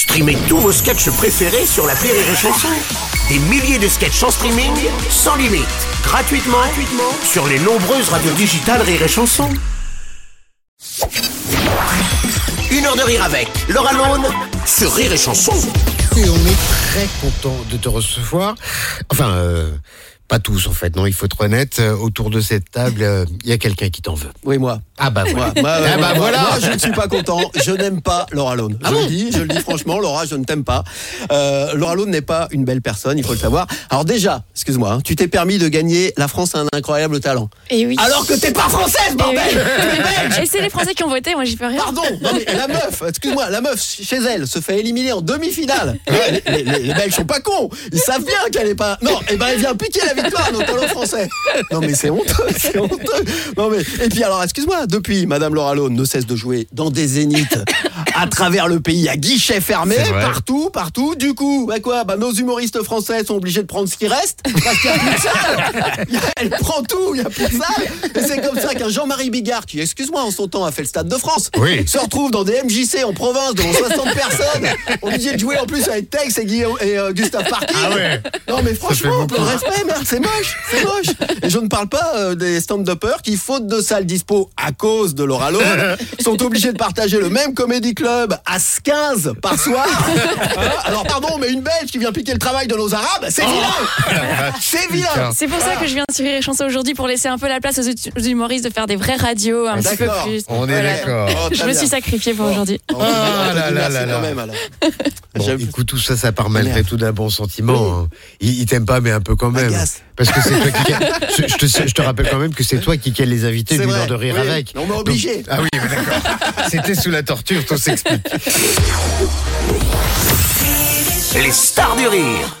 Streamez tous vos sketchs préférés sur la Rire et Chanson. Des milliers de sketchs en streaming, sans limite, gratuitement, gratuitement sur les nombreuses radios digitales Rire et Chanson. Une heure de rire avec Laura Lone sur Rire et Chanson. Et on est très content de te recevoir. Enfin, euh, pas tous en fait, non, il faut être honnête. Euh, autour de cette table, euh, il y a quelqu'un qui t'en veut. Oui, moi. Ah bah voilà. Moi, moi, Ah bah moi, voilà. moi, je ne suis pas content. Je n'aime pas Laura Lone. Ah je bon le dis, je le dis franchement, Laura, je ne t'aime pas. Euh, Laura Lone n'est pas une belle personne, il faut le savoir. Alors déjà, excuse-moi, hein, tu t'es permis de gagner La France a un incroyable talent. Et oui. Alors que t'es pas française, Et, oui. bordel belge Et c'est les Français qui ont voté, moi j'y peux rien. Pardon, non mais la meuf, excuse-moi, la meuf chez elle se fait éliminer en demi-finale. Les, les- les Belges sont pas cons, ils savent bien qu'elle est pas. Non, et ben elle vient piquer la Non mais c'est honteux, c'est honteux. Non mais et puis alors excuse-moi, depuis Madame Laura Lone ne cesse de jouer dans des zéniths à travers le pays à guichet fermé, partout, partout. Du coup, bah quoi, bah nos humoristes français sont obligés de prendre ce qui reste parce qu'il y a plus de salle. Il y a- Elle prend tout, il y a plus de salle. Et c'est comme ça qu'un Jean-Marie Bigard qui, excuse-moi, en son temps a fait le Stade de France, Oui. se retrouve dans des MJC en province devant 60 personnes, obligé de jouer en plus avec Tex et, Guillaume, et euh, Gustave Parking. Ah ouais. Non mais franchement, de respect, merde, c'est moche, c'est moche. Et je ne parle pas euh, des stand-uppers qui, faute de salles dispo à cause de Laura Lone, sont obligés de partager le même comédie club à 15 par soir. Hein Alors pardon, mais une Belge qui vient piquer le travail de nos Arabes, c'est vilain C'est vilain. C'est pour ça que je viens sur Rire et Chanson aujourd'hui pour laisser un peu la place aux, humoristes de faire des vraies radios un petit peu D'accord. plus. On est Voilà. d'accord. Oh, Je me suis sacrifiée pour aujourd'hui. Oh, Ah là là là là. Bon, écoute, tout ça, ça part malgré tout d'un bon sentiment. hein. Il, il t'aime pas, mais un peu quand même. Agace. Parce que c'est toi qui. je, je te, je te rappelle quand même que c'est toi qui cale les invités d'une heure de rire oui. avec. On m'a obligé. Donc- ah oui, mais d'accord. C'était sous la torture, tout s'explique. Les stars du rire